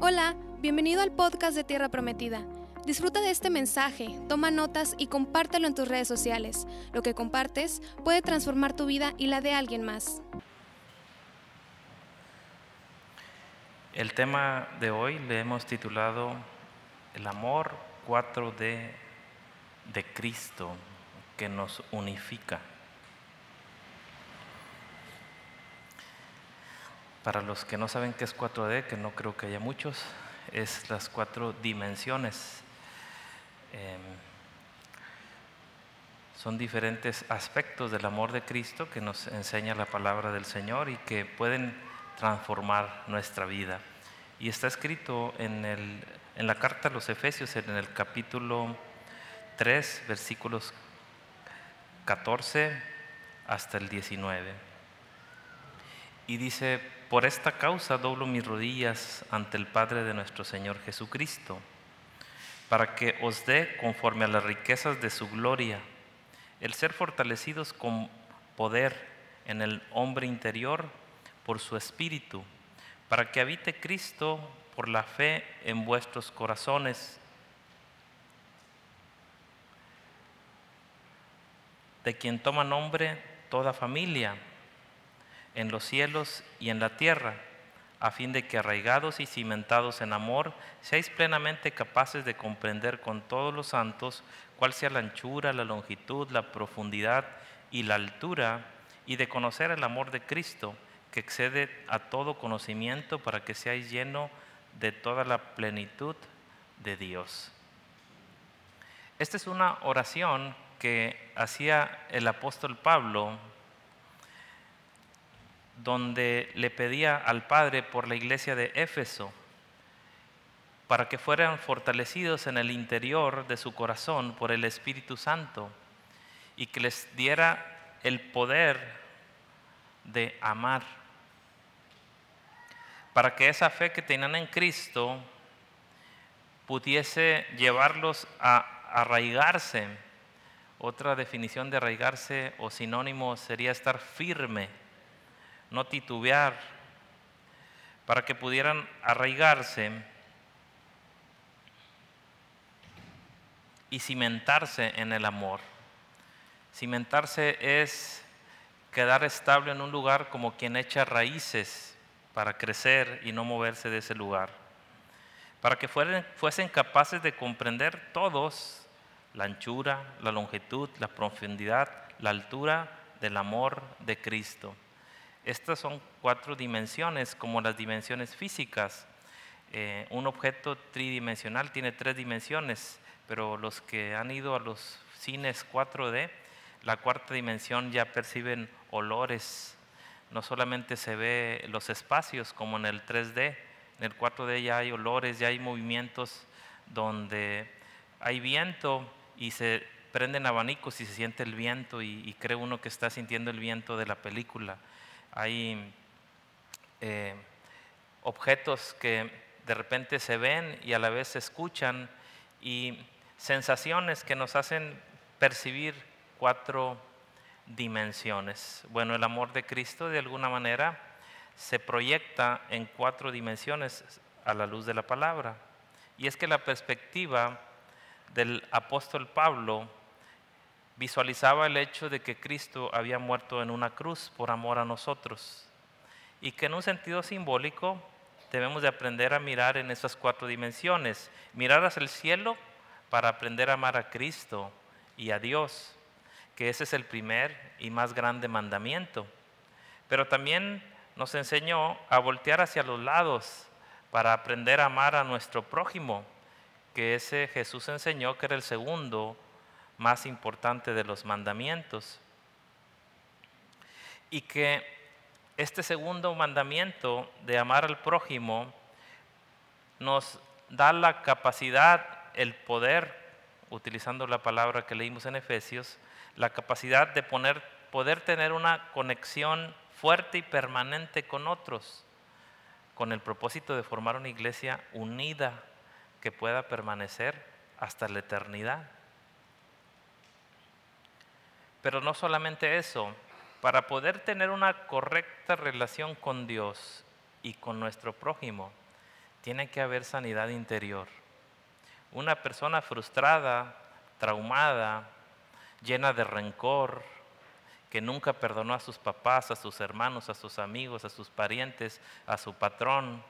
Hola, bienvenido al podcast de Tierra Prometida. Disfruta de este mensaje, toma notas y compártelo en tus redes sociales. Lo que compartes puede transformar tu vida y la de alguien más. El tema de hoy le hemos titulado El amor 4D de Cristo que nos unifica. Para los que no saben qué es 4D, que no creo que haya muchos, es las cuatro dimensiones. Em, son diferentes aspectos del amor de Cristo que nos enseña la palabra del Señor y que pueden transformar nuestra vida. Y está escrito en, el, en la carta a los Efesios, en el capítulo 3, versículos 14 hasta el 19. Y dice, por esta causa doblo mis rodillas ante el Padre de nuestro Señor Jesucristo, para que os dé, conforme a las riquezas de su gloria, el ser fortalecidos con poder en el hombre interior por su espíritu, para que habite Cristo por la fe en vuestros corazones, de quien toma nombre toda familia en los cielos y en la tierra, a fin de que arraigados y cimentados en amor, seáis plenamente capaces de comprender con todos los santos cuál sea la anchura, la longitud, la profundidad y la altura, y de conocer el amor de Cristo, que excede a todo conocimiento, para que seáis lleno de toda la plenitud de Dios. Esta es una oración que hacía el apóstol Pablo donde le pedía al Padre por la iglesia de Éfeso, para que fueran fortalecidos en el interior de su corazón por el Espíritu Santo y que les diera el poder de amar, para que esa fe que tenían en Cristo pudiese llevarlos a arraigarse. Otra definición de arraigarse o sinónimo sería estar firme no titubear, para que pudieran arraigarse y cimentarse en el amor. Cimentarse es quedar estable en un lugar como quien echa raíces para crecer y no moverse de ese lugar. Para que fuesen capaces de comprender todos la anchura, la longitud, la profundidad, la altura del amor de Cristo. Estas son cuatro dimensiones, como las dimensiones físicas. Eh, un objeto tridimensional tiene tres dimensiones, pero los que han ido a los cines 4D, la cuarta dimensión ya perciben olores. No solamente se ve los espacios como en el 3D, en el 4D ya hay olores, ya hay movimientos donde hay viento y se prenden abanicos y se siente el viento y, y cree uno que está sintiendo el viento de la película hay eh, objetos que de repente se ven y a la vez se escuchan y sensaciones que nos hacen percibir cuatro dimensiones. Bueno, el amor de Cristo de alguna manera se proyecta en cuatro dimensiones a la luz de la palabra. Y es que la perspectiva del apóstol Pablo visualizaba el hecho de que Cristo había muerto en una cruz por amor a nosotros y que en un sentido simbólico debemos de aprender a mirar en esas cuatro dimensiones, mirar hacia el cielo para aprender a amar a Cristo y a Dios, que ese es el primer y más grande mandamiento. Pero también nos enseñó a voltear hacia los lados para aprender a amar a nuestro prójimo, que ese Jesús enseñó que era el segundo más importante de los mandamientos. Y que este segundo mandamiento de amar al prójimo nos da la capacidad, el poder, utilizando la palabra que leímos en Efesios, la capacidad de poner, poder tener una conexión fuerte y permanente con otros, con el propósito de formar una iglesia unida que pueda permanecer hasta la eternidad. Pero no solamente eso, para poder tener una correcta relación con Dios y con nuestro prójimo, tiene que haber sanidad interior. Una persona frustrada, traumada, llena de rencor, que nunca perdonó a sus papás, a sus hermanos, a sus amigos, a sus parientes, a su patrón,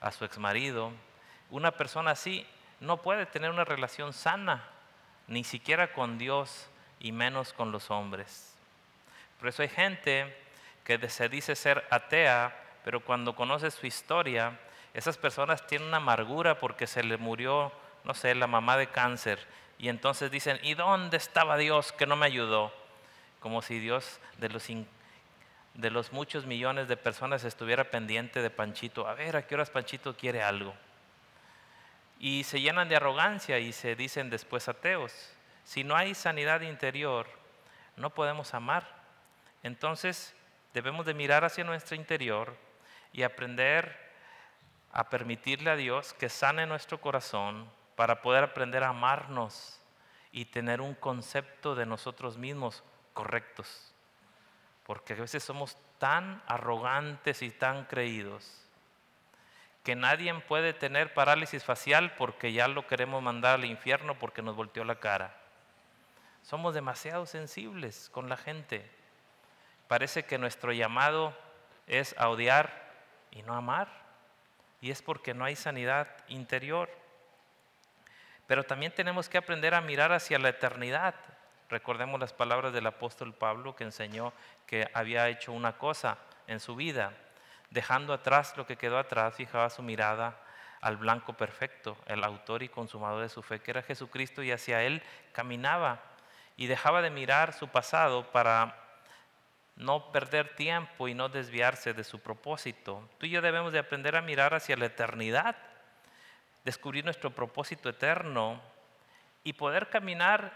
a su exmarido. Una persona así no puede tener una relación sana, ni siquiera con Dios y menos con los hombres. Por eso hay gente que se dice ser atea, pero cuando conoce su historia, esas personas tienen una amargura porque se le murió, no sé, la mamá de cáncer. Y entonces dicen, ¿y dónde estaba Dios que no me ayudó? Como si Dios de los, de los muchos millones de personas estuviera pendiente de Panchito. A ver, ¿a qué horas Panchito quiere algo? Y se llenan de arrogancia y se dicen después ateos. Si no hay sanidad interior, no podemos amar. Entonces debemos de mirar hacia nuestro interior y aprender a permitirle a Dios que sane nuestro corazón para poder aprender a amarnos y tener un concepto de nosotros mismos correctos. Porque a veces somos tan arrogantes y tan creídos que nadie puede tener parálisis facial porque ya lo queremos mandar al infierno porque nos volteó la cara. Somos demasiado sensibles con la gente. Parece que nuestro llamado es a odiar y no amar y es porque no hay sanidad interior. Pero también tenemos que aprender a mirar hacia la eternidad. Recordemos las palabras del apóstol Pablo que enseñó que había hecho una cosa en su vida, dejando atrás lo que quedó atrás, fijaba su mirada al blanco perfecto, el autor y consumador de su fe, que era Jesucristo, y hacia él caminaba y dejaba de mirar su pasado para no perder tiempo y no desviarse de su propósito. Tú y yo debemos de aprender a mirar hacia la eternidad, descubrir nuestro propósito eterno y poder caminar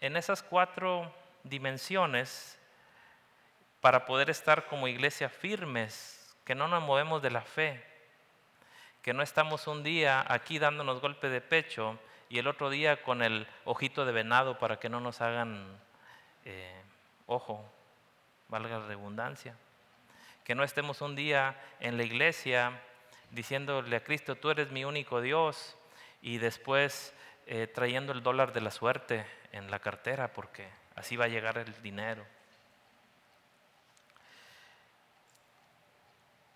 en esas cuatro dimensiones para poder estar como iglesia firmes, que no nos movemos de la fe, que no estamos un día aquí dándonos golpe de pecho y el otro día con el ojito de venado para que no nos hagan eh, ojo valga la redundancia. Que no estemos un día en la iglesia diciéndole a Cristo, tú eres mi único Dios, y después eh, trayendo el dólar de la suerte en la cartera, porque así va a llegar el dinero.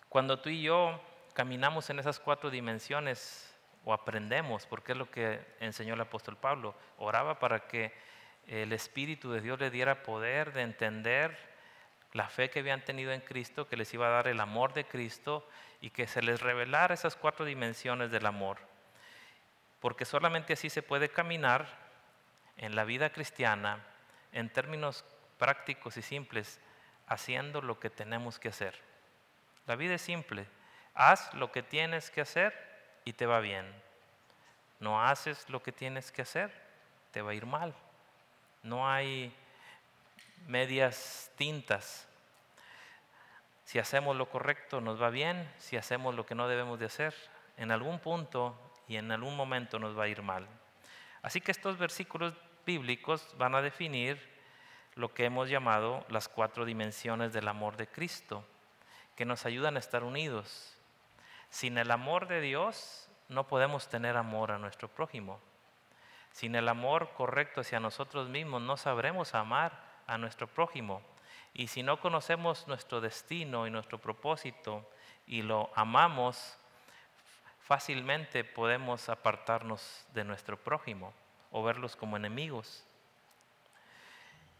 Cuando tú y yo caminamos en esas cuatro dimensiones, o aprendemos, porque es lo que enseñó el apóstol Pablo, oraba para que el Espíritu de Dios le diera poder de entender la fe que habían tenido en Cristo, que les iba a dar el amor de Cristo y que se les revelara esas cuatro dimensiones del amor. Porque solamente así se puede caminar en la vida cristiana en términos prácticos y simples, haciendo lo que tenemos que hacer. La vida es simple. Haz lo que tienes que hacer y te va bien. No haces lo que tienes que hacer, te va a ir mal. No hay medias tintas. Si hacemos lo correcto nos va bien, si hacemos lo que no debemos de hacer, en algún punto y en algún momento nos va a ir mal. Así que estos versículos bíblicos van a definir lo que hemos llamado las cuatro dimensiones del amor de Cristo, que nos ayudan a estar unidos. Sin el amor de Dios no podemos tener amor a nuestro prójimo. Sin el amor correcto hacia nosotros mismos no sabremos amar a nuestro prójimo. Y si no conocemos nuestro destino y nuestro propósito y lo amamos, fácilmente podemos apartarnos de nuestro prójimo o verlos como enemigos.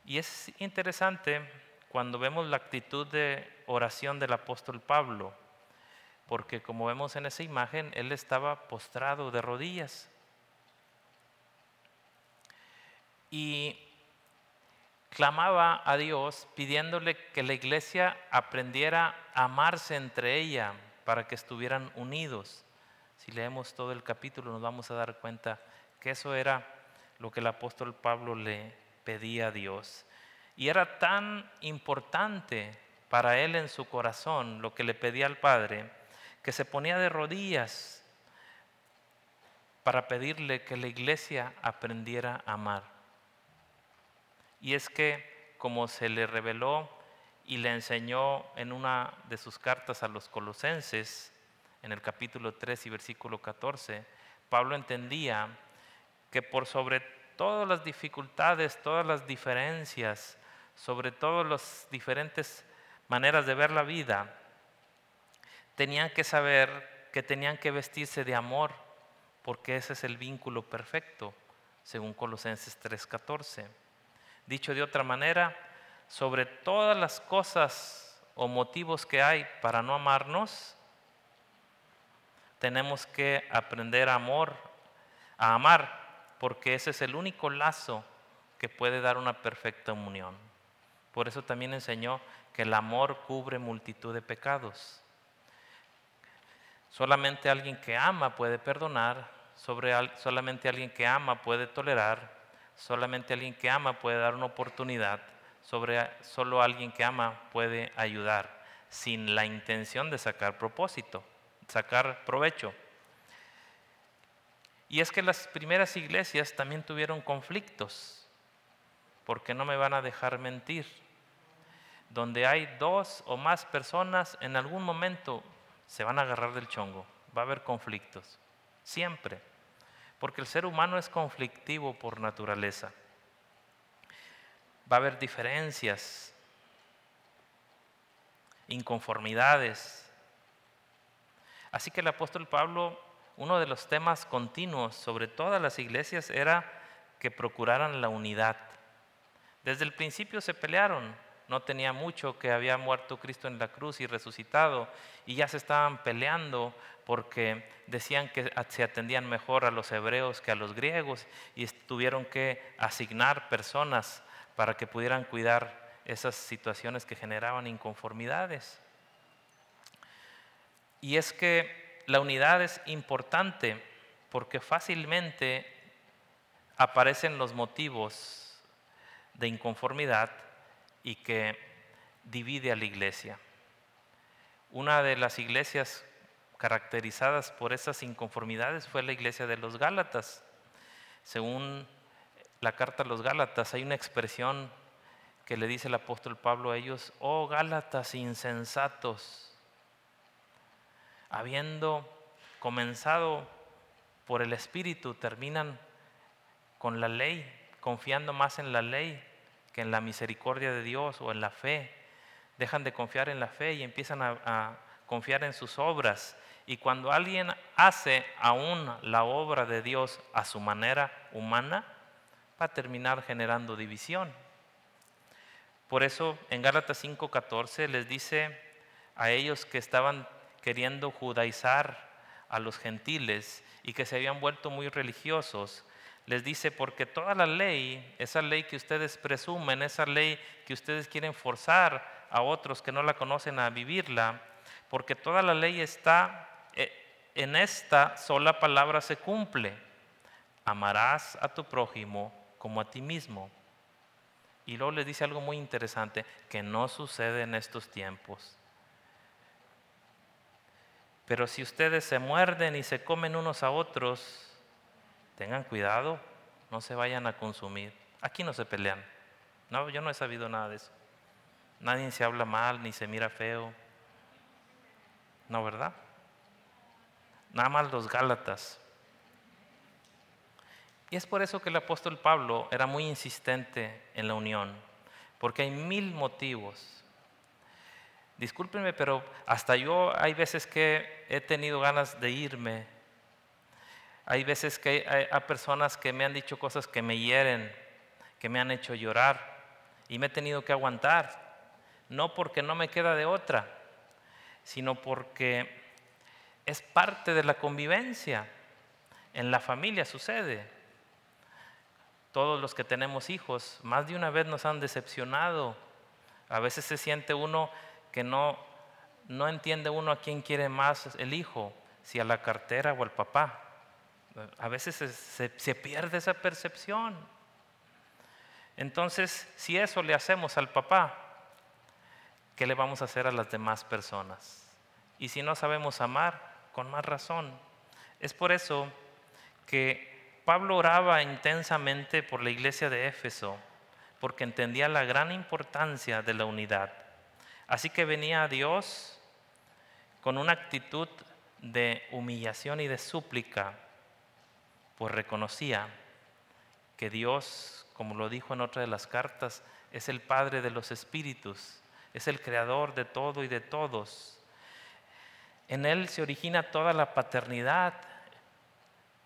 Y es interesante cuando vemos la actitud de oración del apóstol Pablo, porque como vemos en esa imagen, él estaba postrado de rodillas. Y clamaba a Dios pidiéndole que la iglesia aprendiera a amarse entre ella para que estuvieran unidos. Si leemos todo el capítulo nos vamos a dar cuenta que eso era lo que el apóstol Pablo le pedía a Dios. Y era tan importante para él en su corazón lo que le pedía al Padre, que se ponía de rodillas para pedirle que la iglesia aprendiera a amar. Y es que, como se le reveló y le enseñó en una de sus cartas a los colosenses, en el capítulo 3 y versículo 14, Pablo entendía que por sobre todas las dificultades, todas las diferencias, sobre todas las diferentes maneras de ver la vida, tenían que saber que tenían que vestirse de amor, porque ese es el vínculo perfecto, según Colosenses 3:14. Dicho de otra manera, sobre todas las cosas o motivos que hay para no amarnos, tenemos que aprender a amor, a amar, porque ese es el único lazo que puede dar una perfecta unión. Por eso también enseñó que el amor cubre multitud de pecados. Solamente alguien que ama puede perdonar, solamente alguien que ama puede tolerar, solamente alguien que ama puede dar una oportunidad, sobre, solo alguien que ama puede ayudar sin la intención de sacar propósito, sacar provecho. Y es que las primeras iglesias también tuvieron conflictos, porque no me van a dejar mentir. Donde hay dos o más personas, en algún momento se van a agarrar del chongo, va a haber conflictos, siempre, porque el ser humano es conflictivo por naturaleza. Va a haber diferencias, inconformidades. Así que el apóstol Pablo, uno de los temas continuos sobre todas las iglesias era que procuraran la unidad. Desde el principio se pelearon, no tenía mucho que había muerto Cristo en la cruz y resucitado, y ya se estaban peleando porque decían que se atendían mejor a los hebreos que a los griegos, y tuvieron que asignar personas para que pudieran cuidar esas situaciones que generaban inconformidades. Y es que la unidad es importante porque fácilmente aparecen los motivos de inconformidad y que divide a la iglesia. Una de las iglesias caracterizadas por esas inconformidades fue la iglesia de los Gálatas. Según la carta a los Gálatas hay una expresión que le dice el apóstol Pablo a ellos, oh Gálatas insensatos, habiendo comenzado por el Espíritu, terminan con la ley, confiando más en la ley que en la misericordia de Dios o en la fe. Dejan de confiar en la fe y empiezan a, confiar en sus obras. Y cuando alguien hace aún la obra de Dios a su manera humana, va a terminar generando división. Por eso en Gálatas 5:14 les dice a ellos que estaban queriendo judaizar a los gentiles y que se habían vuelto muy religiosos, les dice, porque toda la ley, esa ley que ustedes presumen, esa ley que ustedes quieren forzar a otros que no la conocen a vivirla, porque toda la ley está eh, en esta sola palabra se cumple. Amarás a tu prójimo como a ti mismo. Y luego les dice algo muy interesante que no sucede en estos tiempos. Pero si ustedes se muerden y se comen unos a otros, tengan cuidado, no se vayan a consumir. Aquí no se pelean. No, yo no he sabido nada de eso. Nadie se habla mal ni se mira feo. No, ¿verdad? Nada más los Gálatas. Y es por eso que el apóstol Pablo era muy insistente en la unión, porque hay mil motivos. Discúlpenme, pero hasta yo hay veces que he tenido ganas de irme hay veces que hay, personas que me han dicho cosas que me hieren, que me han hecho llorar y me he tenido que aguantar. No porque no me queda de otra, sino porque es parte de la convivencia. En la familia sucede. Todos los que tenemos hijos, más de una vez nos han decepcionado. A veces se siente uno que no, no entiende uno a quién quiere más el hijo, si a la cartera o al papá. A veces se, pierde esa percepción. Entonces, si eso le hacemos al papá, ¿qué le vamos a hacer a las demás personas? Y si no sabemos amar, con más razón. Es por eso que Pablo oraba intensamente por la iglesia de Éfeso, porque entendía la gran importancia de la unidad. Así que venía a Dios con una actitud de humillación y de súplica, pues reconocía que Dios, como lo dijo en otra de las cartas, es el Padre de los Espíritus, es el Creador de todo y de todos. En Él se origina toda la paternidad,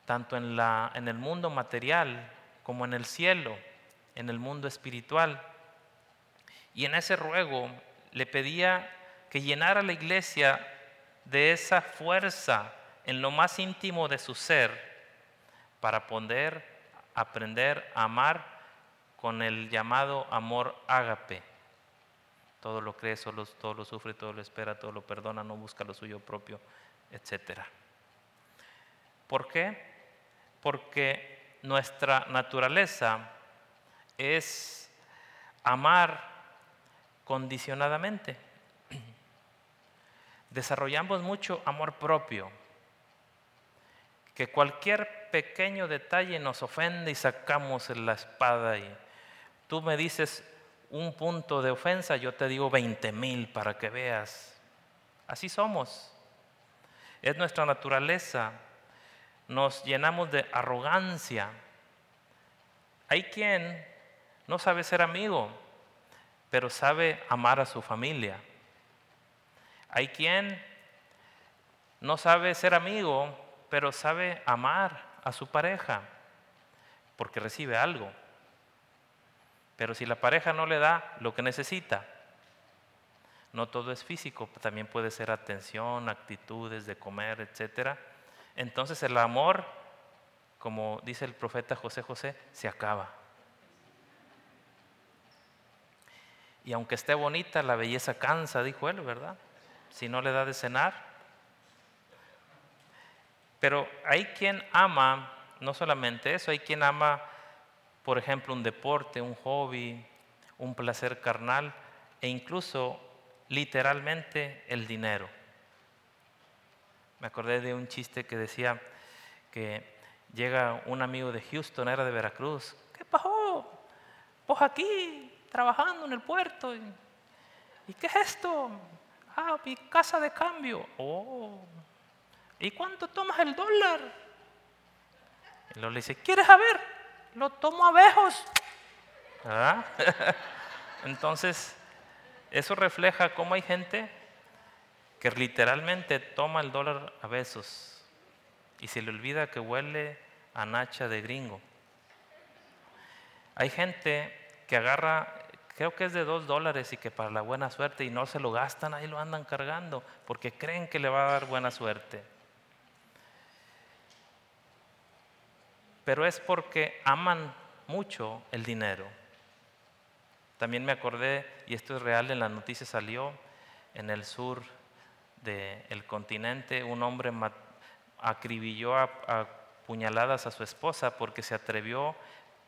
tanto en, la, en el mundo material como en el cielo, en el mundo espiritual. Y en ese ruego le pedía que llenara la iglesia de esa fuerza en lo más íntimo de su ser para poder aprender a amar con el llamado amor ágape. Todo lo cree, todo lo sufre, todo lo espera, todo lo perdona, no busca lo suyo propio, etc. ¿Por qué? Porque nuestra naturaleza es amar condicionadamente. Desarrollamos mucho amor propio, que cualquier pequeño detalle nos ofende y sacamos la espada y tú me dices un punto de ofensa, yo te digo 20 mil para que veas. Así somos. Es nuestra naturaleza. Nos llenamos de arrogancia. Hay quien no sabe ser amigo, pero sabe amar a su familia. Hay quien no sabe ser amigo, pero sabe amar a su pareja, porque recibe algo. Pero si la pareja no le da lo que necesita, no todo es físico, también puede ser atención, actitudes de comer, etc. Entonces el amor, como dice el profeta José José, se acaba. Y aunque esté bonita, la belleza cansa, dijo él, ¿verdad? Si no le da de cenar. Pero hay quien ama, no solamente eso, hay quien ama, por ejemplo, un deporte, un hobby, un placer carnal e incluso literalmente el dinero. Me acordé de un chiste que decía que llega un amigo de Houston, era de Veracruz. ¿Qué pasó? Pues aquí trabajando en el puerto. ¿Y, qué es esto? Ah, mi casa de cambio. Oh. ¿Y cuánto tomas el dólar? Y luego le dice, ¿quieres saber? Lo tomo a bejos. Entonces, eso refleja cómo hay gente que literalmente toma el dólar a besos y se le olvida que huele a nacha de gringo. Hay gente que agarra creo que es de dos dólares y que para la buena suerte y no se lo gastan, ahí lo andan cargando porque creen que le va a dar buena suerte. Pero es porque aman mucho el dinero. También me acordé, y esto es real, en la noticia salió, en el sur del continente, un hombre acribilló a, puñaladas a su esposa porque se atrevió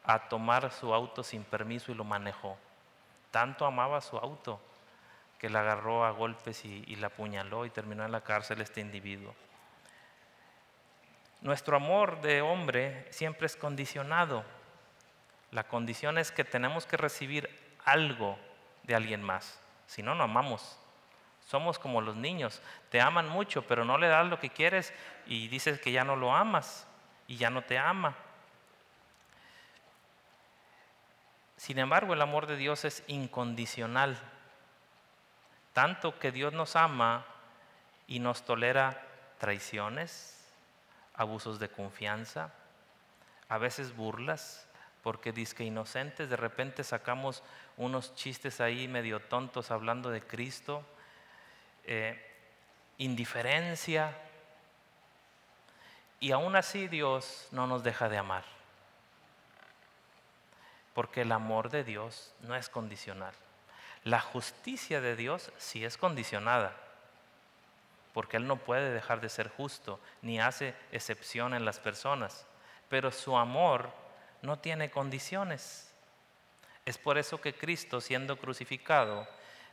a tomar su auto sin permiso y lo manejó. Tanto amaba su auto que la agarró a golpes y, la apuñaló y terminó en la cárcel este individuo. Nuestro amor de hombre siempre es condicionado. La condición es que tenemos que recibir algo de alguien más. Si no, no amamos. Somos como los niños. Te aman mucho, pero no le das lo que quieres y dices que ya no lo amas y ya no te ama. Sin embargo, el amor de Dios es incondicional, tanto que Dios nos ama y nos tolera traiciones, abusos de confianza, a veces burlas, porque dice que inocentes, de repente sacamos unos chistes ahí medio tontos hablando de Cristo, eh, indiferencia, y aún así Dios no nos deja de amar porque el amor de Dios no es condicional. La justicia de Dios sí es condicionada, porque Él no puede dejar de ser justo, ni hace excepción en las personas, pero su amor no tiene condiciones. Es por eso que Cristo, siendo crucificado,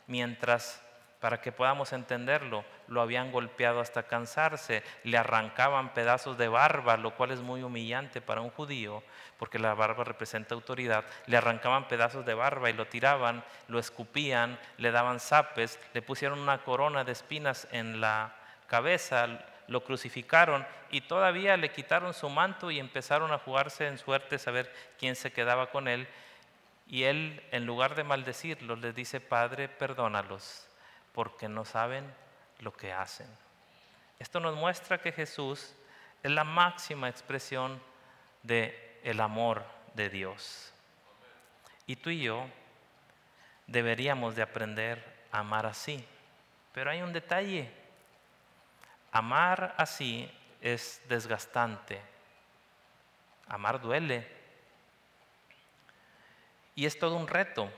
mientras para que podamos entenderlo, lo habían golpeado hasta cansarse, le arrancaban pedazos de barba, lo cual es muy humillante para un judío, porque la barba representa autoridad, le arrancaban pedazos de barba y lo tiraban, lo escupían, le daban zapes, le pusieron una corona de espinas en la cabeza, lo crucificaron y todavía le quitaron su manto y empezaron a jugarse en suerte a ver quién se quedaba con él. Y él, en lugar de maldecirlos, les dice, Padre, perdónalos, porque no saben lo que hacen. Esto nos muestra que Jesús es la máxima expresión de el amor de Dios. Y tú y yo deberíamos de aprender a amar así. Pero hay un detalle. Amar así es desgastante. Amar duele. Y es todo un reto.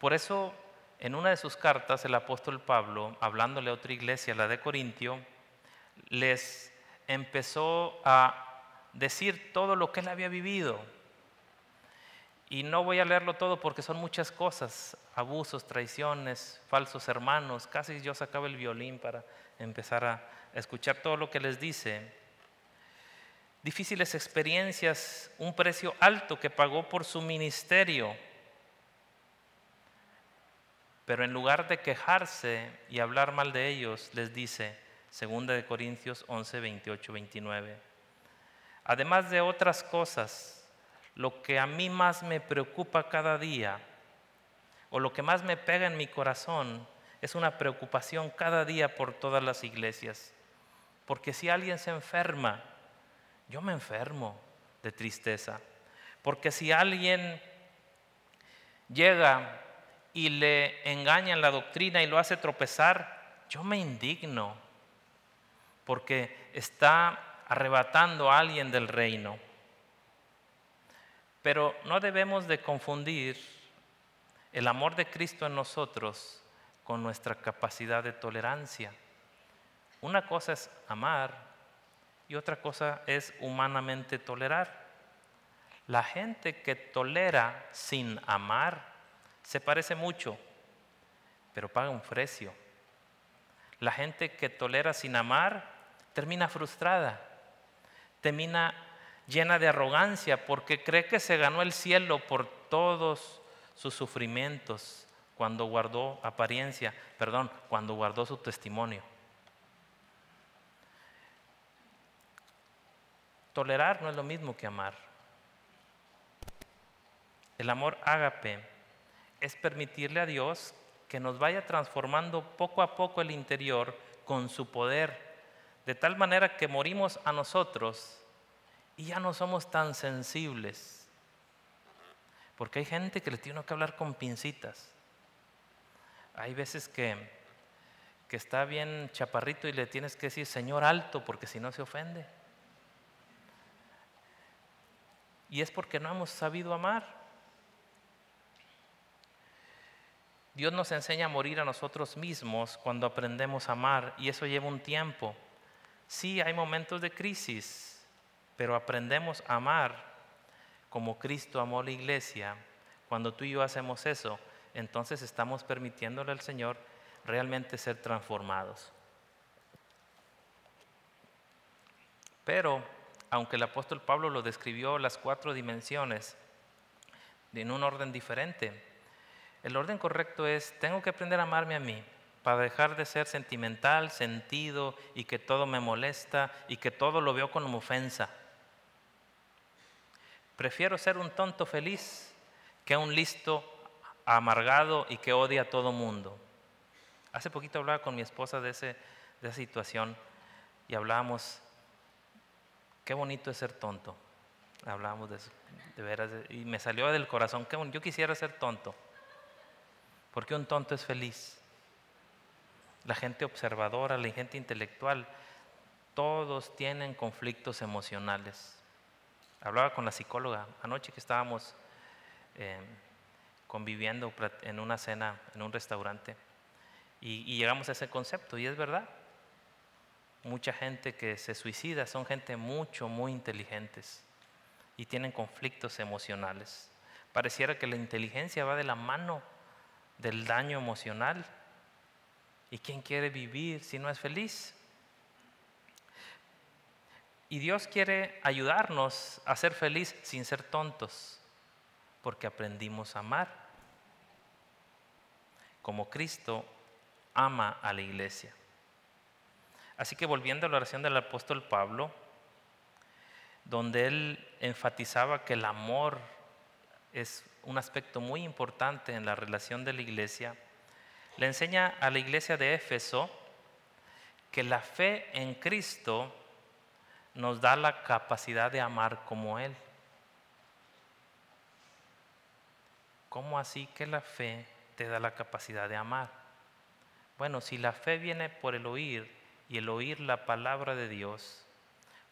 Por eso, en una de sus cartas, el apóstol Pablo, hablándole a otra iglesia, la de Corintio, les empezó a decir todo lo que él había vivido. Y no voy a leerlo todo porque son muchas cosas, abusos, traiciones, falsos hermanos. Casi yo sacaba el violín para empezar a escuchar todo lo que les dice. Difíciles experiencias, un precio alto que pagó por su ministerio. Pero en lugar de quejarse y hablar mal de ellos, les dice, 2 de Corintios 11, 28, 29. Además de otras cosas, lo que a mí más me preocupa cada día o lo que más me pega en mi corazón es una preocupación cada día por todas las iglesias. Porque si alguien se enferma, yo me enfermo de tristeza. Porque si alguien llega y le engaña en la doctrina y lo hace tropezar, yo me indigno. Porque está arrebatando a alguien del reino. Pero no debemos de confundir el amor de Cristo en nosotros con nuestra capacidad de tolerancia. Una cosa es amar y otra cosa es humanamente tolerar. La gente que tolera sin amar se parece mucho, pero paga un precio. La gente que tolera sin amar termina frustrada, termina llena de arrogancia porque cree que se ganó el cielo por todos sus sufrimientos cuando guardó apariencia, perdón, cuando guardó su testimonio. Tolerar no es lo mismo que amar. El amor ágape es permitirle a Dios que nos vaya transformando poco a poco el interior con su poder, de tal manera que morimos a nosotros y ya no somos tan sensibles. Porque hay gente que le tiene que hablar con pincitas. Hay veces que, que está bien chaparrito y le tienes que decir, Señor alto, porque si no se ofende. Y es porque no hemos sabido amar. Dios nos enseña a morir a nosotros mismos cuando aprendemos a amar y eso lleva un tiempo. Sí, hay momentos de crisis, pero aprendemos a amar como Cristo amó la iglesia, cuando tú y yo hacemos eso, entonces estamos permitiéndole al Señor realmente ser transformados. Pero, aunque el apóstol Pablo lo describió las cuatro dimensiones en un orden diferente, el orden correcto es, tengo que aprender a amarme a mí para dejar de ser sentimental, sentido y que todo me molesta y que todo lo veo como ofensa. Prefiero ser un tonto feliz que un listo amargado y que odia a todo mundo. Hace poquito hablaba con mi esposa de, ese, de esa situación y hablábamos, qué bonito es ser tonto. Hablábamos de de veras, y me salió del corazón, que yo quisiera ser tonto, porque un tonto es feliz. La gente observadora, la gente intelectual, todos tienen conflictos emocionales. Hablaba con la psicóloga anoche que estábamos eh, conviviendo en una cena, en un restaurante, y, y llegamos a ese concepto, y es verdad. Mucha gente que se suicida son gente mucho, muy inteligentes y tienen conflictos emocionales. Pareciera que la inteligencia va de la mano del daño emocional. ¿Y quién quiere vivir si no es feliz? Y Dios quiere ayudarnos a ser feliz sin ser tontos, porque aprendimos a amar, como Cristo ama a la iglesia. Así que volviendo a la oración del apóstol Pablo, donde él enfatizaba que el amor es un aspecto muy importante en la relación de la iglesia, le enseña a la iglesia de Éfeso que la fe en Cristo nos da la capacidad de amar como Él. ¿Cómo así que la fe te da la capacidad de amar? Bueno, si la fe viene por el oír y el oír la palabra de Dios,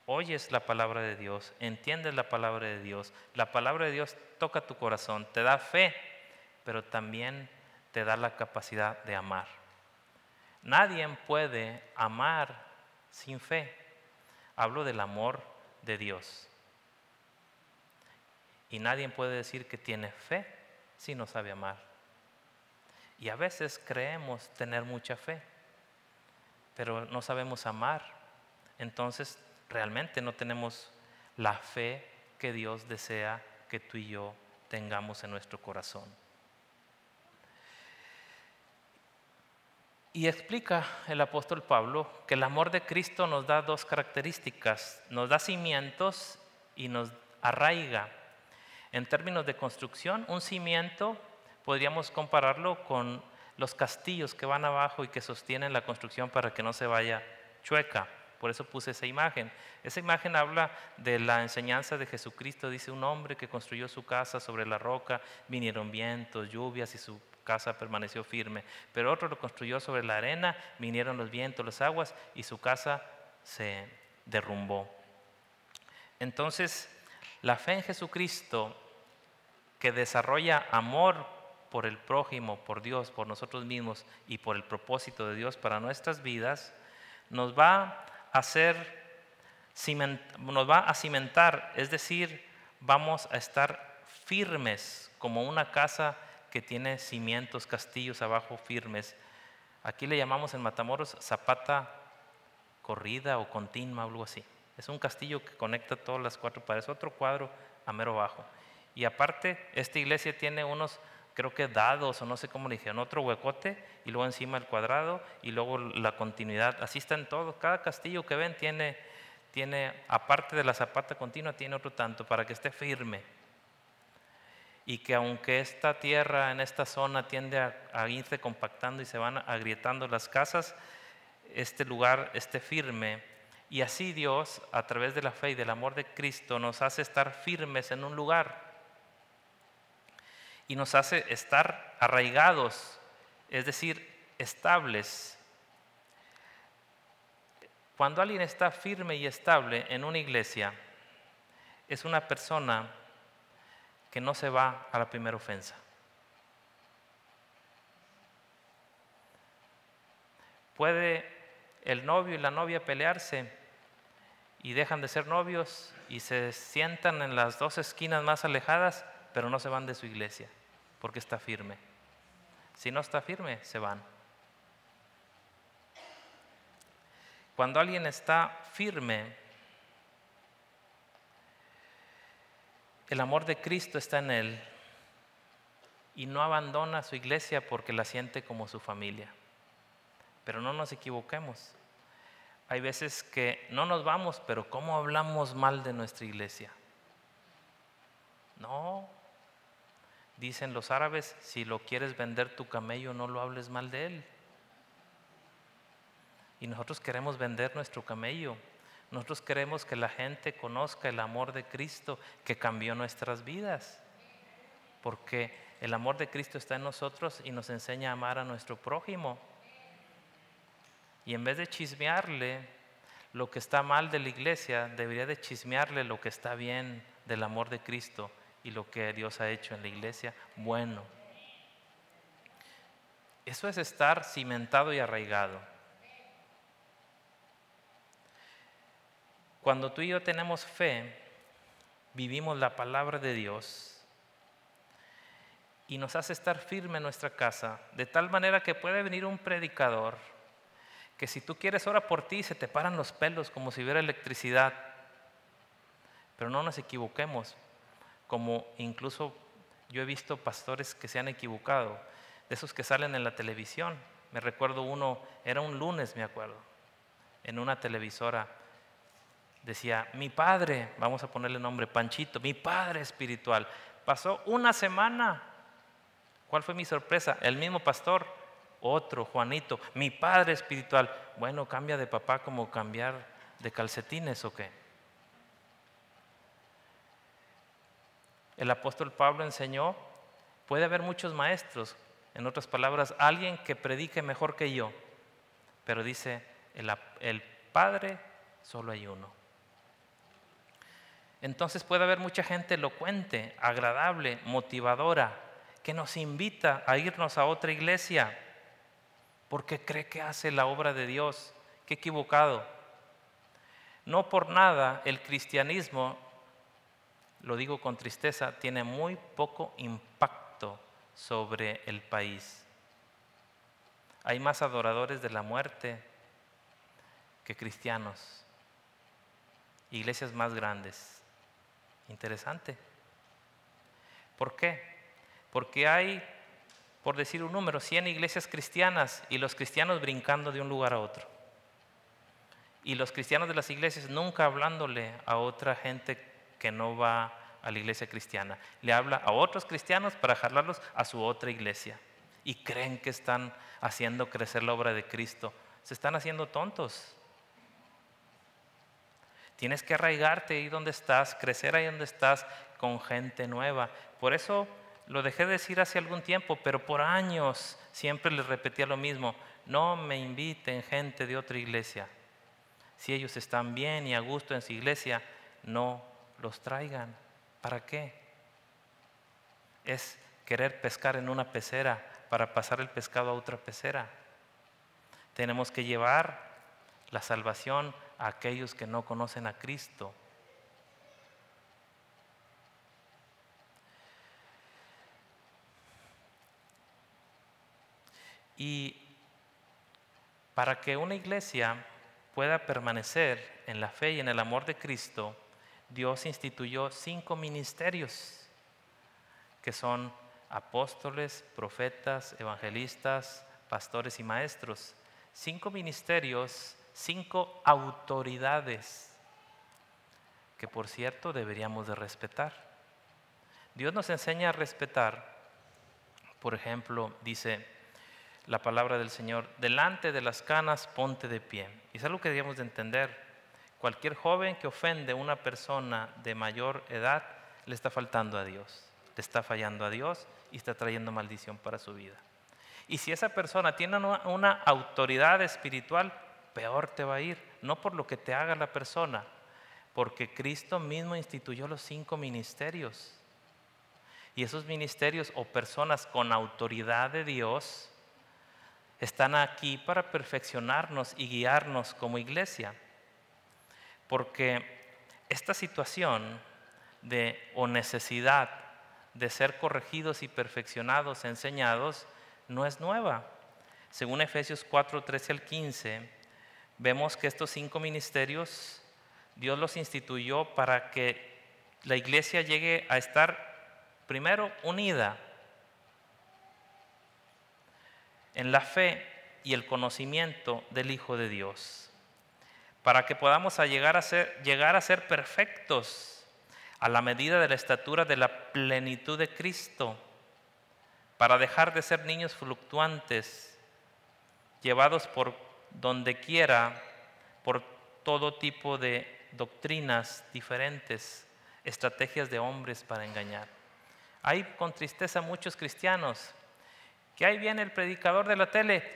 oyes la palabra de Dios, entiendes la palabra de Dios, la palabra de Dios toca tu corazón, te da fe, pero también te da la capacidad de amar. Nadie puede amar sin fe. Hablo del amor de Dios. Y nadie puede decir que tiene fe si no sabe amar. Y a veces creemos tener mucha fe, pero no sabemos amar. Entonces realmente no tenemos la fe que Dios desea que tú y yo tengamos en nuestro corazón. Y explica el apóstol Pablo que el amor de Cristo nos da dos características, nos da cimientos y nos arraiga. En términos de construcción, un cimiento podríamos compararlo con los castillos que van abajo y que sostienen la construcción para que no se vaya chueca. Por eso puse esa imagen. Esa imagen habla de la enseñanza de Jesucristo. Dice un hombre que construyó su casa sobre la roca, vinieron vientos, lluvias y su casa permaneció firme. Pero otro lo construyó sobre la arena, vinieron los vientos, las aguas y su casa se derrumbó. Entonces, la fe en Jesucristo que desarrolla amor por el prójimo, por Dios, por nosotros mismos y por el propósito de Dios para nuestras vidas, nos va a hacer nos va a cimentar, es decir, vamos a estar firmes como una casa que tiene cimientos, castillos abajo firmes. Aquí le llamamos en Matamoros zapata corrida o continua, algo así. Es un castillo que conecta todas las cuatro paredes, otro cuadro a mero bajo. Y aparte, esta iglesia tiene unos, creo que dados o no sé cómo le dijeron, otro huecote y luego encima el cuadrado y luego la continuidad. Así está en todo. Cada castillo que ven tiene, tiene, aparte de la zapata continua, tiene otro tanto para que esté firme. Y que aunque esta tierra en esta zona tiende a, a irse compactando y se van agrietando las casas, este lugar esté firme y así Dios, a través de la fe y del amor de Cristo, nos hace estar firmes en un lugar y nos hace estar arraigados, es decir, estables. Cuando alguien está firme y estable en una iglesia, es una persona que no se va a la primera ofensa. Puede el novio y la novia pelearse y dejan de ser novios y se sientan en las dos esquinas más alejadas pero no se van de su iglesia porque está firme. Si no está firme, se van. Cuando alguien está firme, el amor de Cristo está en él y no abandona su iglesia porque la siente como su familia. Pero no nos equivoquemos. Hay veces que no nos vamos, pero ¿cómo hablamos mal de nuestra iglesia? No, Dicen los árabes, si lo quieres vender tu camello, no lo hables mal de él. Y nosotros queremos vender nuestro camello. Nosotros queremos que la gente conozca el amor de Cristo que cambió nuestras vidas. Porque el amor de Cristo está en nosotros y nos enseña a amar a nuestro prójimo. Y en vez de chismearle lo que está mal de la iglesia, debería de chismearle lo que está bien del amor de Cristo y lo que Dios ha hecho en la iglesia, bueno. Eso es estar cimentado y arraigado. Cuando tú y yo tenemos fe, vivimos la palabra de Dios y nos hace estar firme en nuestra casa, de tal manera que puede venir un predicador que si tú quieres ora por ti se te paran los pelos como si hubiera electricidad. Pero no nos equivoquemos, como incluso yo he visto pastores que se han equivocado, de esos que salen en la televisión. Me recuerdo uno, era un lunes, me acuerdo, en una televisora decía, mi padre, vamos a ponerle nombre, Panchito, mi padre espiritual. Pasó una semana. ¿Cuál fue mi sorpresa? El mismo pastor, otro, Juanito, mi padre espiritual. Bueno, cambia de papá como cambiar de calcetines o qué. El apóstol Pablo enseñó, puede haber muchos maestros, en otras palabras, alguien que predique mejor que yo, pero dice, el, Padre solo hay uno. Entonces puede haber mucha gente elocuente, agradable, motivadora, que nos invita a irnos a otra iglesia porque cree que hace la obra de Dios. Qué equivocado. No por nada el cristianismo, lo digo con tristeza, tiene muy poco impacto sobre el país. Hay más adoradores de la muerte que cristianos. Iglesias más grandes. Interesante. ¿Por qué? Porque hay, por decir un número, 100 iglesias cristianas y los cristianos brincando de un lugar a otro. Y los cristianos de las iglesias nunca hablándole a otra gente que no va a la iglesia cristiana. Le habla a otros cristianos para jalarlos a su otra iglesia. Y creen que están haciendo crecer la obra de Cristo. Se están haciendo tontos. Tienes que arraigarte ahí donde estás, crecer ahí donde estás con gente nueva. Por eso lo dejé de decir hace algún tiempo, pero por años siempre les repetía lo mismo. No me inviten gente de otra iglesia. Si ellos están bien y a gusto en su iglesia, no los traigan. ¿Para qué? Es querer pescar en una pecera para pasar el pescado a otra pecera. Tenemos que llevar la salvación a aquellos que no conocen a Cristo. Y para que una iglesia pueda permanecer en la fe y en el amor de Cristo, Dios instituyó cinco ministerios, que son apóstoles, profetas, evangelistas, pastores y maestros. Cinco ministerios cinco autoridades que por cierto deberíamos de respetar. Dios nos enseña a respetar, por ejemplo, dice la palabra del Señor, delante de las canas ponte de pie. Y es algo que debemos de entender. Cualquier joven que ofende a una persona de mayor edad le está faltando a Dios, le está fallando a Dios y está trayendo maldición para su vida. Y si esa persona tiene una, autoridad espiritual, peor te va a ir, no por lo que te haga la persona, porque Cristo mismo instituyó los cinco ministerios. Y esos ministerios o personas con autoridad de Dios están aquí para perfeccionarnos y guiarnos como iglesia. Porque esta situación de o necesidad de ser corregidos y perfeccionados, enseñados, no es nueva. Según Efesios 4, 13 al 15, vemos que estos cinco ministerios Dios los instituyó para que la iglesia llegue a estar primero unida en la fe y el conocimiento del Hijo de Dios, para que podamos llegar, a ser, llegar a ser perfectos a la medida de la estatura de la plenitud de Cristo, para dejar de ser niños fluctuantes, llevados por donde quiera por todo tipo de doctrinas diferentes, estrategias de hombres para engañar. Hay con tristeza muchos cristianos que ahí viene el predicador de la tele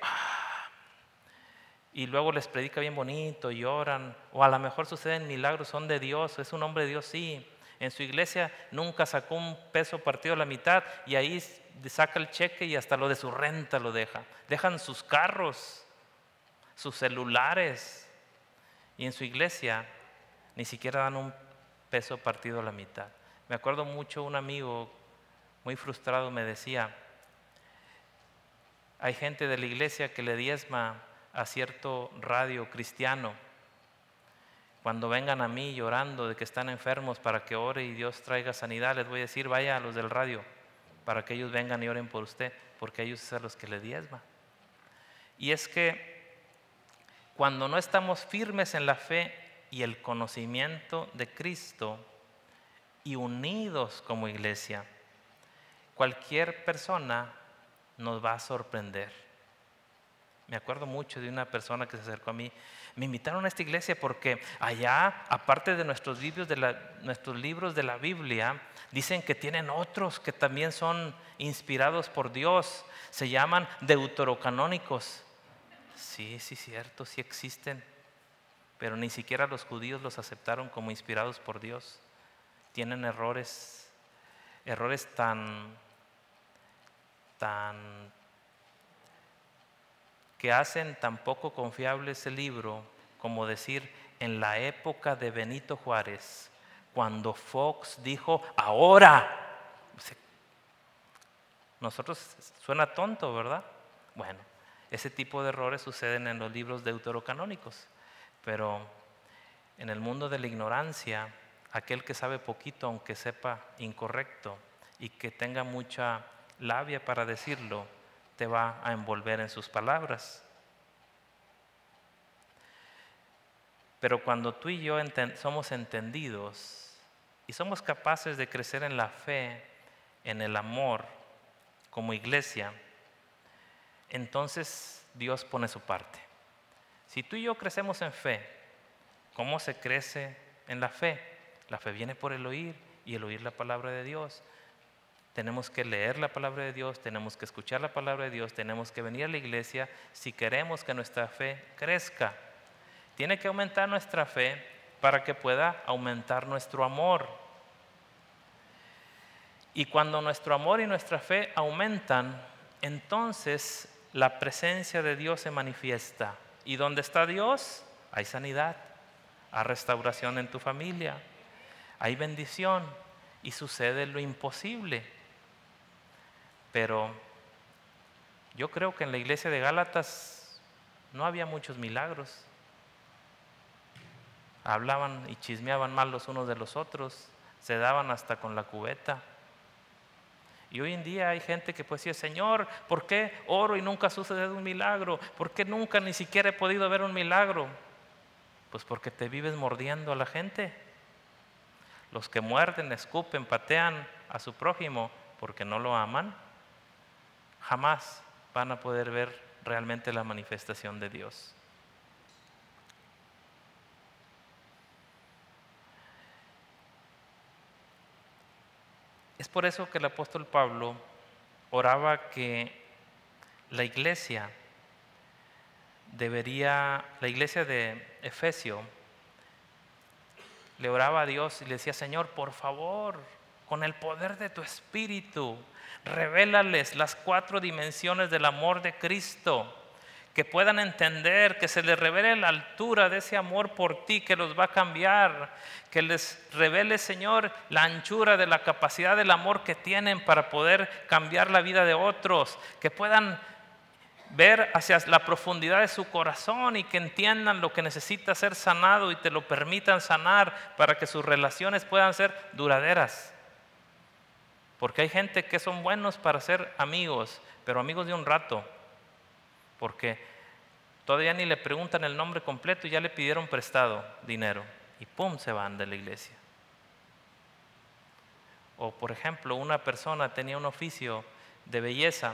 y luego les predica bien bonito, lloran, o a lo mejor suceden milagros, son de Dios, es un hombre de Dios, sí. En su iglesia nunca sacó un peso partido a la mitad y ahí saca el cheque y hasta lo de su renta lo deja. Dejan sus carros, sus celulares y en su iglesia ni siquiera dan un peso partido a la mitad. Me acuerdo mucho un amigo muy frustrado me decía, hay gente de la iglesia que le diezma a cierto radio cristiano. Cuando vengan a mí llorando de que están enfermos para que ore y Dios traiga sanidad, les voy a decir, vaya a los del radio para que ellos vengan y oren por usted, porque ellos son los que le diezma. Y es que cuando no estamos firmes en la fe y el conocimiento de Cristo y unidos como iglesia, cualquier persona nos va a sorprender. Me acuerdo mucho de una persona que se acercó a mí. Me invitaron a esta iglesia porque allá, aparte de nuestros libros de la, libros de la Biblia, dicen que tienen otros que también son inspirados por Dios. Se llaman deuterocanónicos. Sí, sí, cierto, sí existen. Pero ni siquiera los judíos los aceptaron como inspirados por Dios. Tienen errores, errores tan, tan que hacen tan poco confiable ese libro como decir en la época de Benito Juárez, cuando Fox dijo, ahora. Nosotros suena tonto, ¿verdad? Bueno, ese tipo de errores suceden en los libros deuterocanónicos, pero en el mundo de la ignorancia, aquel que sabe poquito, aunque sepa incorrecto, y que tenga mucha labia para decirlo, te va a envolver en sus palabras. Pero cuando tú y yo somos entendidos y somos capaces de crecer en la fe, en el amor, como iglesia, entonces Dios pone su parte. Si tú y yo crecemos en fe, ¿cómo se crece en la fe? La fe viene por el oír y el oír la palabra de Dios. Tenemos que leer la palabra de Dios, tenemos que escuchar la palabra de Dios, tenemos que venir a la iglesia si queremos que nuestra fe crezca. Tiene que aumentar nuestra fe para que pueda aumentar nuestro amor. Y cuando nuestro amor y nuestra fe aumentan, entonces la presencia de Dios se manifiesta. Y donde está Dios, hay sanidad, hay restauración en tu familia, hay bendición y sucede lo imposible. Pero yo creo que en la iglesia de Gálatas no había muchos milagros. Hablaban y chismeaban mal los unos de los otros, se daban hasta con la cubeta. Y hoy en día hay gente que puede decir, Señor, ¿por qué oro y nunca sucede un milagro? ¿Por qué nunca ni siquiera he podido ver un milagro? Pues porque te vives mordiendo a la gente. Los que muerden, escupen, patean a su prójimo porque no lo aman jamás van a poder ver realmente la manifestación de Dios. Es por eso que el apóstol Pablo oraba que la iglesia debería, la iglesia de Efesio, le oraba a Dios y le decía, Señor, por favor, con el poder de tu espíritu, Revélales las cuatro dimensiones del amor de Cristo, que puedan entender, que se les revele la altura de ese amor por ti que los va a cambiar, que les revele, Señor, la anchura de la capacidad del amor que tienen para poder cambiar la vida de otros, que puedan ver hacia la profundidad de su corazón y que entiendan lo que necesita ser sanado y te lo permitan sanar para que sus relaciones puedan ser duraderas. Porque hay gente que son buenos para ser amigos, pero amigos de un rato. Porque todavía ni le preguntan el nombre completo y ya le pidieron prestado dinero. Y pum, se van de la iglesia. O por ejemplo, una persona tenía un oficio de belleza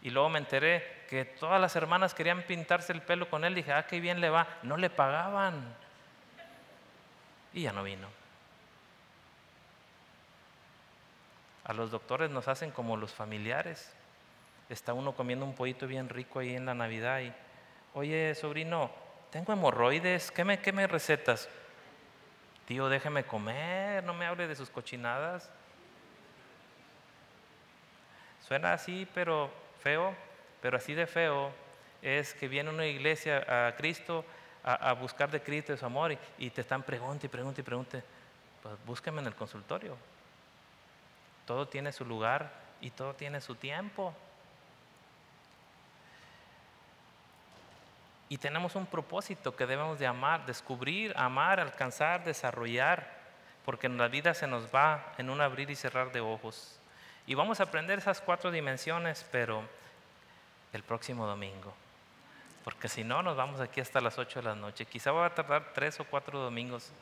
y luego me enteré que todas las hermanas querían pintarse el pelo con él. Dije, ah, qué bien le va. No le pagaban. Y ya no vino. A los doctores nos hacen como los familiares. Está uno comiendo un pollito bien rico ahí en la Navidad y, oye, sobrino, tengo hemorroides, ¿qué me, qué me recetas? Tío, déjeme comer, no me hable de sus cochinadas. Suena así, pero feo, pero así de feo es que viene una iglesia a Cristo a, buscar de Cristo su amor y, te están preguntando y pregunte y pregunte. Pues búsqueme en el consultorio. Todo tiene su lugar y todo tiene su tiempo. Y tenemos un propósito que debemos de amar, descubrir, amar, alcanzar, desarrollar, porque en la vida se nos va en un abrir y cerrar de ojos. Y vamos a aprender esas cuatro dimensiones, pero el próximo domingo. porque si no nos vamos aquí hasta las 8 de la noche. Quizá va a tardar tres o cuatro domingos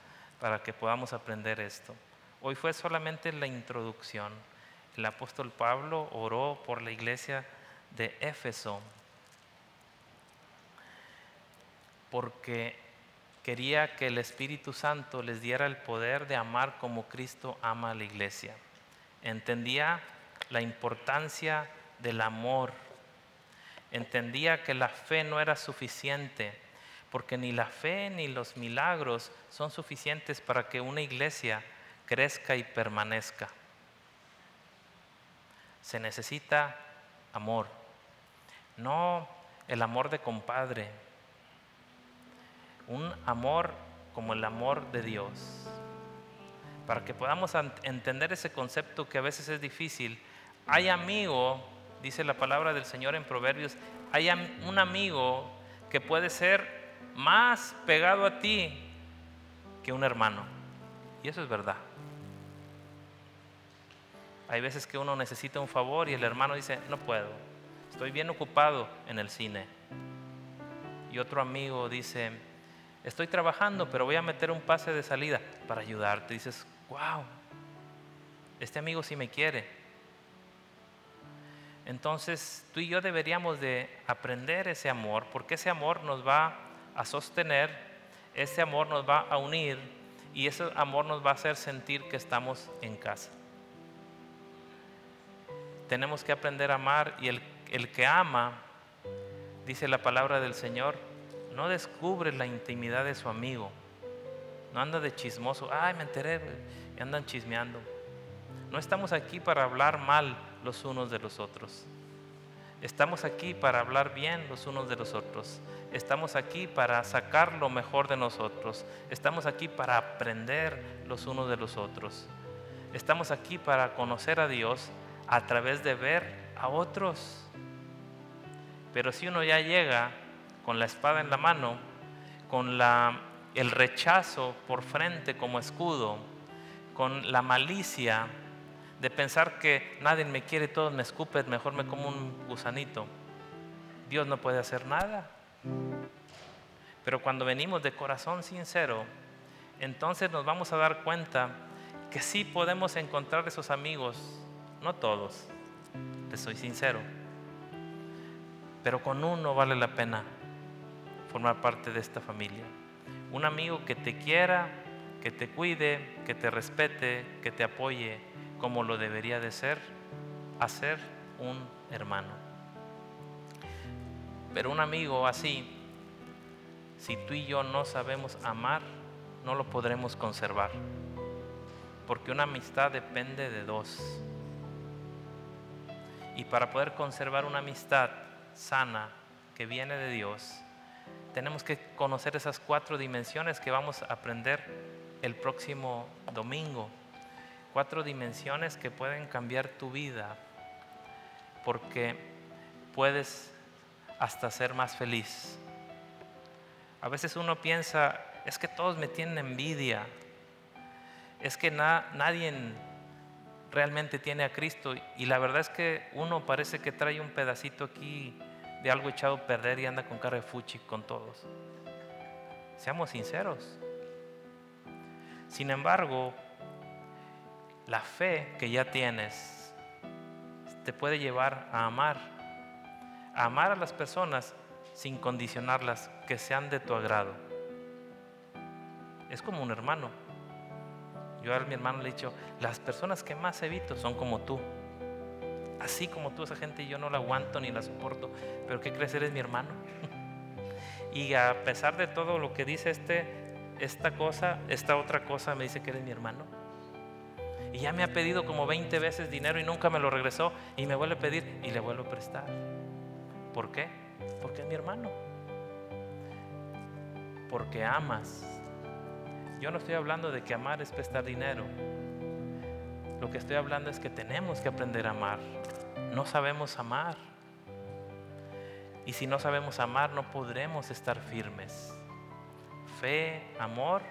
para que podamos aprender esto. Hoy fue solamente la introducción. El apóstol Pablo oró por la iglesia de Éfeso porque quería que el Espíritu Santo les diera el poder de amar como Cristo ama a la iglesia. Entendía la importancia del amor. Entendía que la fe no era suficiente, porque ni la fe ni los milagros son suficientes para que una iglesia crezca y permanezca. Se necesita amor, no el amor de compadre, un amor como el amor de Dios. Para que podamos entender ese concepto que a veces es difícil, hay amigo, dice la palabra del Señor en Proverbios, hay un amigo que puede ser más pegado a ti que un hermano. Y eso es verdad. Hay veces que uno necesita un favor y el hermano dice, no puedo, estoy bien ocupado en el cine. Y otro amigo dice, estoy trabajando, pero voy a meter un pase de salida para ayudarte. Dices, wow, este amigo sí me quiere. Entonces tú y yo deberíamos de aprender ese amor, porque ese amor nos va a sostener, ese amor nos va a unir y ese amor nos va a hacer sentir que estamos en casa. Tenemos que aprender a amar y el, que ama, dice la palabra del Señor, no descubre la intimidad de su amigo. No anda de chismoso. Ay, me enteré. Y andan chismeando. No estamos aquí para hablar mal los unos de los otros. Estamos aquí para hablar bien los unos de los otros. Estamos aquí para sacar lo mejor de nosotros. Estamos aquí para aprender los unos de los otros. Estamos aquí para conocer a Dios a través de ver a otros. Pero si uno ya llega con la espada en la mano, con la, el rechazo por frente como escudo, con la malicia de pensar que nadie me quiere, todos me escupen, mejor me como un gusanito. Dios no puede hacer nada. Pero cuando venimos de corazón sincero, entonces nos vamos a dar cuenta que sí podemos encontrar esos amigos, no todos, te soy sincero, pero con uno vale la pena formar parte de esta familia. Un amigo que te quiera, que te cuide, que te respete, que te apoye como lo debería de ser, hacer un hermano. Pero un amigo así, si tú y yo no sabemos amar, no lo podremos conservar. Porque una amistad depende de dos. Y para poder conservar una amistad sana que viene de Dios, tenemos que conocer esas cuatro dimensiones que vamos a aprender el próximo domingo. Cuatro dimensiones que pueden cambiar tu vida porque puedes hasta ser más feliz. A veces uno piensa, es que todos me tienen envidia, es que nadie realmente tiene a Cristo y la verdad es que uno parece que trae un pedacito aquí de algo echado a perder y anda con cara de fuchi con todos. Seamos sinceros. Sin embargo, la fe que ya tienes te puede llevar a amar, a amar a las personas sin condicionarlas, que sean de tu agrado. Es como un hermano. Yo a mi hermano le he dicho, las personas que más evito son como tú así como tú, esa gente yo no la aguanto ni la soporto, pero ¿qué crees? Eres mi hermano. y a pesar de todo lo que dice este, esta cosa, esta otra cosa me dice que eres mi hermano. Y ya me ha pedido como 20 veces dinero y nunca me lo regresó y me vuelve a pedir y le vuelvo a prestar. ¿Por qué? Porque es mi hermano. Porque amas. Yo no estoy hablando de que amar es prestar dinero. Lo que estoy hablando es que tenemos que aprender a amar. No sabemos amar. Y si no sabemos amar, no podremos estar firmes. Fe, amor,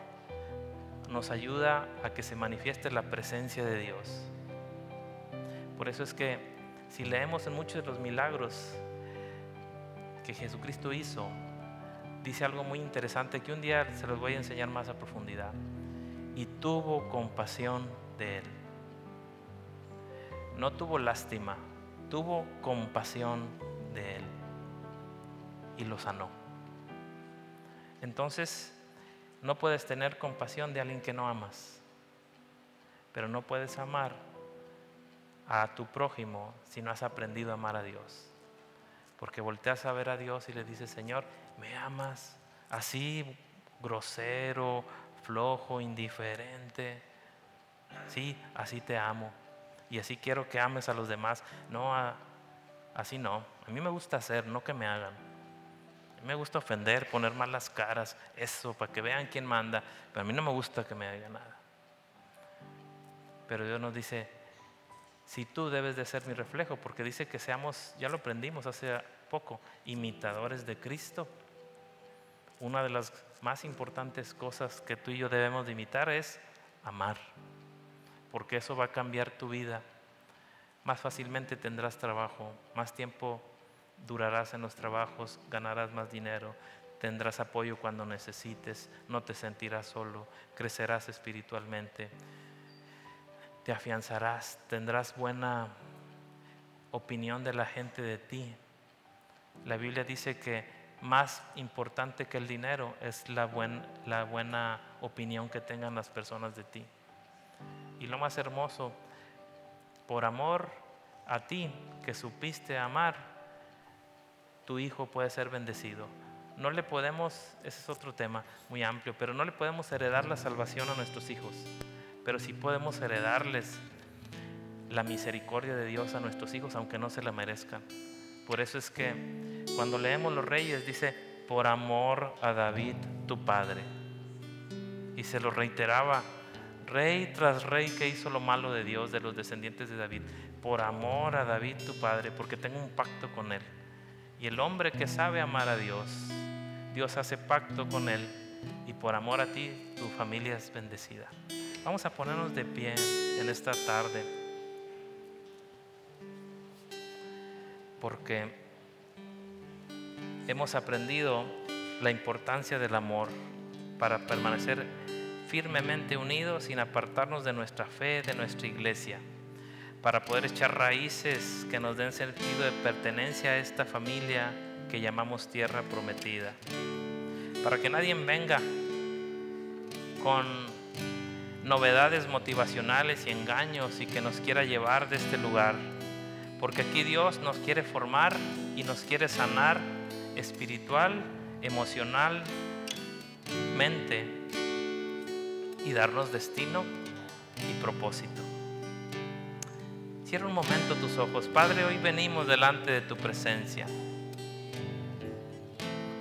nos ayuda a que se manifieste la presencia de Dios. Por eso es que si leemos en muchos de los milagros que Jesucristo hizo, dice algo muy interesante que un día se los voy a enseñar más a profundidad. Y tuvo compasión de él. No tuvo lástima, tuvo compasión de él. Y lo sanó. Entonces, no puedes tener compasión de alguien que no amas. Pero no puedes amar a tu prójimo si no has aprendido a amar a Dios. Porque volteas a ver a Dios y le dices, Señor, ¿me amas? Así grosero, flojo, indiferente. Sí, así te amo. Y así quiero que ames a los demás. No, así no. A mí me gusta hacer, no que me hagan. A mí me gusta ofender, poner malas caras, eso, para que vean quién manda. Pero a mí no me gusta que me haga nada. Pero Dios nos dice, si tú debes de ser mi reflejo, porque dice que seamos, ya lo aprendimos hace poco, imitadores de Cristo. Una de las más importantes cosas que tú y yo debemos de imitar es amar, porque eso va a cambiar tu vida. Más fácilmente tendrás trabajo, más tiempo durarás en los trabajos, ganarás más dinero, tendrás apoyo cuando necesites, no te sentirás solo, crecerás espiritualmente te afianzarás, tendrás buena opinión de la gente de ti. La Biblia dice que más importante que el dinero es la, buena opinión que tengan las personas de ti. Y lo más hermoso, por amor a ti que supiste amar, tu hijo puede ser bendecido. No le podemos, ese es otro tema muy amplio, pero no le podemos heredar la salvación a nuestros hijos pero sí podemos heredarles la misericordia de Dios a nuestros hijos, aunque no se la merezcan. Por eso es que cuando leemos los reyes dice, por amor a David, tu padre. Y se lo reiteraba, rey tras rey que hizo lo malo de Dios, de los descendientes de David, por amor a David, tu padre, porque tengo un pacto con él. Y el hombre que sabe amar a Dios, Dios hace pacto con él, y por amor a ti, tu familia es bendecida. Vamos a ponernos de pie en esta tarde. Porque hemos aprendido la importancia del amor para permanecer firmemente unidos sin apartarnos de nuestra fe, de nuestra iglesia, para poder echar raíces que nos den sentido de pertenencia a esta familia que llamamos tierra prometida, para que nadie venga con novedades motivacionales y engaños y que nos quiera llevar de este lugar. Porque aquí Dios nos quiere formar y nos quiere sanar espiritual, emocional, mente y darnos destino y propósito. Cierra un momento tus ojos. Padre, hoy venimos delante de tu presencia.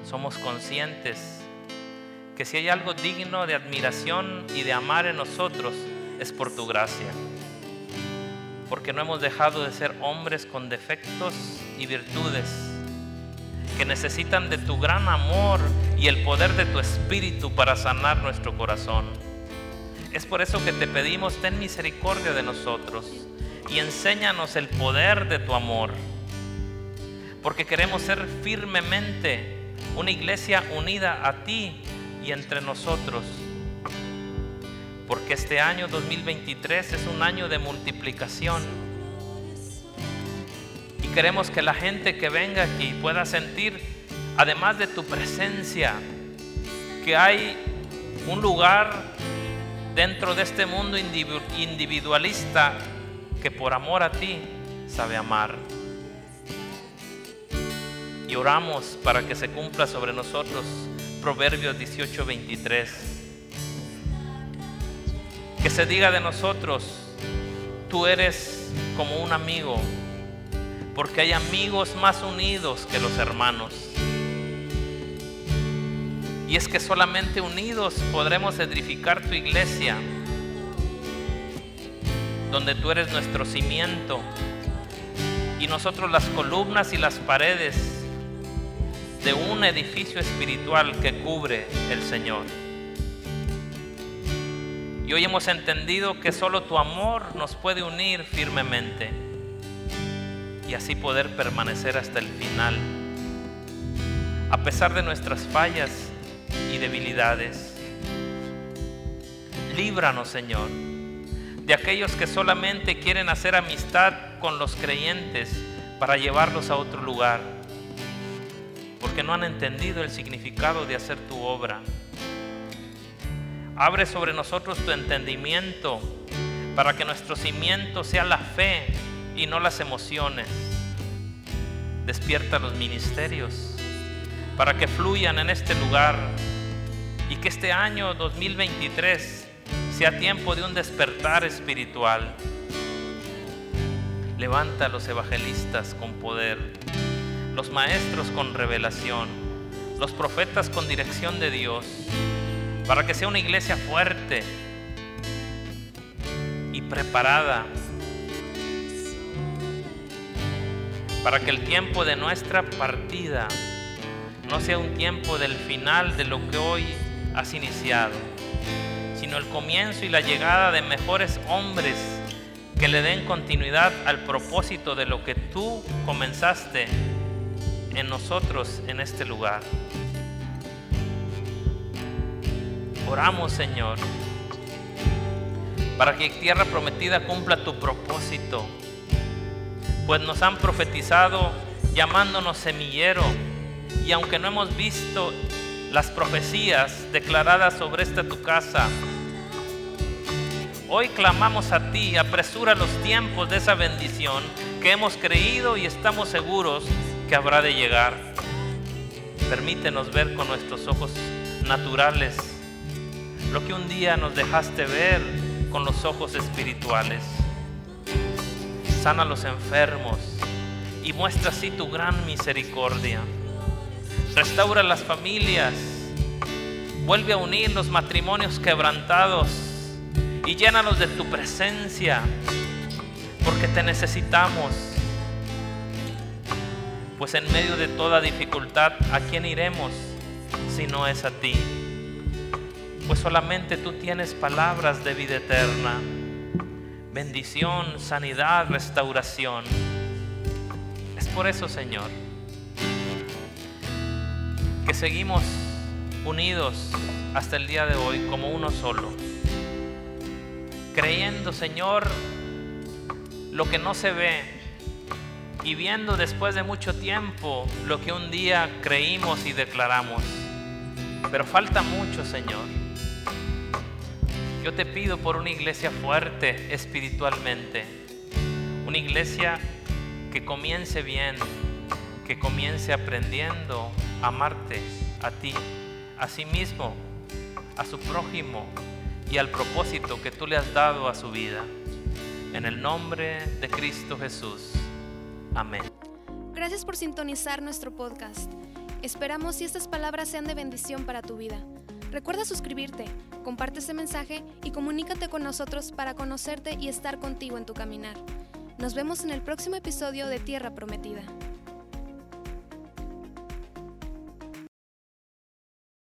Somos conscientes que si hay algo digno de admiración y de amar en nosotros, es por tu gracia. Porque no hemos dejado de ser hombres con defectos y virtudes, que necesitan de tu gran amor y el poder de tu espíritu para sanar nuestro corazón. Es por eso que te pedimos, ten misericordia de nosotros y enséñanos el poder de tu amor. Porque queremos ser firmemente una iglesia unida a ti y entre nosotros. Porque este año 2023 es un año de multiplicación. Y queremos que la gente que venga aquí pueda sentir, además de tu presencia, que hay un lugar dentro de este mundo individualista que por amor a ti sabe amar. Y oramos para que se cumpla sobre nosotros Proverbios 18, 23. Que se diga de nosotros, tú eres como un amigo, porque hay amigos más unidos que los hermanos. Y es que solamente unidos podremos edificar tu iglesia, donde tú eres nuestro cimiento y nosotros las columnas y las paredes de un edificio espiritual que cubre el Señor. Y hoy hemos entendido que solo tu amor nos puede unir firmemente y así poder permanecer hasta el final. a pesar de nuestras fallas y debilidades. Líbranos, Señor, de aquellos que solamente quieren hacer amistad con los creyentes para llevarlos a otro lugar, porque no han entendido el significado de hacer tu obra. Abre sobre nosotros tu entendimiento para que nuestro cimiento sea la fe y no las emociones. Despierta los ministerios para que fluyan en este lugar y que este año 2023 sea tiempo de un despertar espiritual. Levanta a los evangelistas con poder, los maestros con revelación, los profetas con dirección de Dios, para que sea una iglesia fuerte y preparada para que el tiempo de nuestra partida no sea un tiempo del final de lo que hoy has iniciado, sino el comienzo y la llegada de mejores hombres que le den continuidad al propósito de lo que tú comenzaste en nosotros en este lugar. Oramos, Señor, para que Tierra Prometida cumpla tu propósito, pues nos han profetizado llamándonos semillero y aunque no hemos visto las profecías declaradas sobre esta tu casa, hoy clamamos a ti, apresura los tiempos de esa bendición que hemos creído y estamos seguros que habrá de llegar. Permítenos ver con nuestros ojos naturales lo que un día nos dejaste ver con los ojos espirituales. Sana a los enfermos y muestra así tu gran misericordia. Restaura las familias. Vuelve a unir los matrimonios quebrantados y llénalos de tu presencia, porque te necesitamos. Pues en medio de toda dificultad, ¿a quién iremos si no es a ti? Pues solamente tú tienes palabras de vida eterna, bendición, sanidad, restauración. Es por eso, Señor que seguimos unidos hasta el día de hoy como uno solo, creyendo, Señor, lo que no se ve y viendo después de mucho tiempo lo que un día creímos y declaramos. Pero falta mucho, Señor. Yo te pido por una iglesia fuerte espiritualmente, una iglesia que comience bien, que comience aprendiendo a amarte a ti, a sí mismo, a su prójimo y al propósito que tú le has dado a su vida. En el nombre de Cristo Jesús. Amén. Gracias por sintonizar nuestro podcast. Esperamos si estas palabras sean de bendición para tu vida. Recuerda suscribirte, comparte este mensaje y comunícate con nosotros para conocerte y estar contigo en tu caminar. Nos vemos en el próximo episodio de Tierra Prometida.